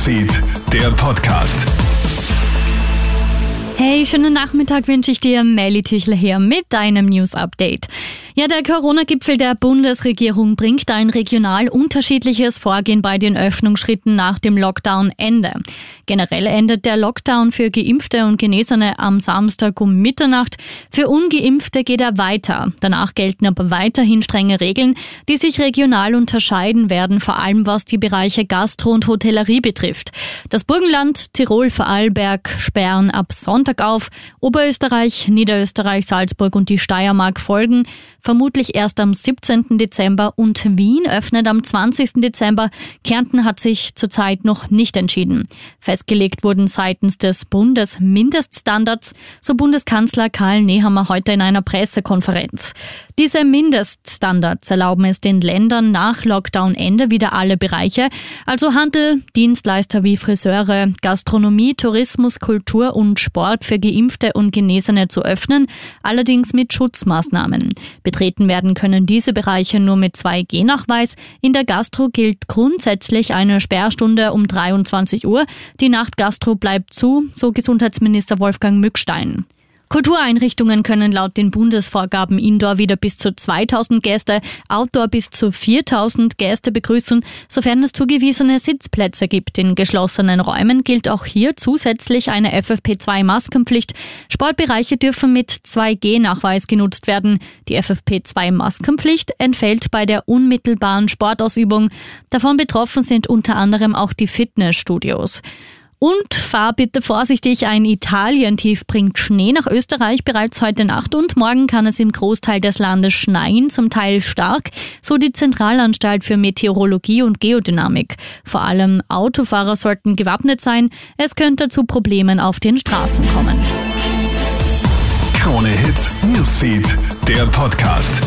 Newsfeed, der Podcast. Hey, schönen Nachmittag wünsche ich dir, Melly Tüchler hier mit deinem News Update. Ja, der Corona-Gipfel der Bundesregierung bringt ein regional unterschiedliches Vorgehen bei den Öffnungsschritten nach dem Lockdown-Ende. Generell endet der Lockdown für Geimpfte und Genesene am Samstag um Mitternacht. Für Ungeimpfte geht er weiter. Danach gelten aber weiterhin strenge Regeln, die sich regional unterscheiden werden, vor allem was die Bereiche Gastro und Hotellerie betrifft. Das Burgenland, Tirol, Vorarlberg sperren ab Sonntag auf. Oberösterreich, Niederösterreich, Salzburg und die Steiermark folgen vermutlich erst am 17. Dezember und Wien öffnet am 20. Dezember. Kärnten hat sich zurzeit noch nicht entschieden. Festgelegt wurden seitens des Bundes Mindeststandards, so Bundeskanzler Karl Nehammer heute in einer Pressekonferenz. Diese Mindeststandards erlauben es den Ländern nach Lockdown-Ende wieder alle Bereiche, also Handel, Dienstleister wie Friseure, Gastronomie, Tourismus, Kultur und Sport für Geimpfte und Genesene zu öffnen, allerdings mit Schutzmaßnahmen. Betreten werden können diese Bereiche nur mit 2G-Nachweis. In der Gastro gilt grundsätzlich eine Sperrstunde um 23 Uhr. Die Nachtgastro bleibt zu, so Gesundheitsminister Wolfgang Mückstein. Kultureinrichtungen können laut den Bundesvorgaben Indoor wieder bis zu 2000 Gäste, Outdoor bis zu 4000 Gäste begrüßen, sofern es zugewiesene Sitzplätze gibt. In geschlossenen Räumen gilt auch hier zusätzlich eine FFP2-Maskenpflicht. Sportbereiche dürfen mit 2G-Nachweis genutzt werden. Die FFP2-Maskenpflicht entfällt bei der unmittelbaren Sportausübung. Davon betroffen sind unter anderem auch die Fitnessstudios. Und fahr bitte vorsichtig, ein Italien-Tief bringt Schnee nach Österreich bereits heute Nacht und morgen kann es im Großteil des Landes schneien, zum Teil stark, so die Zentralanstalt für Meteorologie und Geodynamik. Vor allem Autofahrer sollten gewappnet sein, es könnte zu Problemen auf den Straßen kommen. Krone Hits, Newsfeed, der Podcast.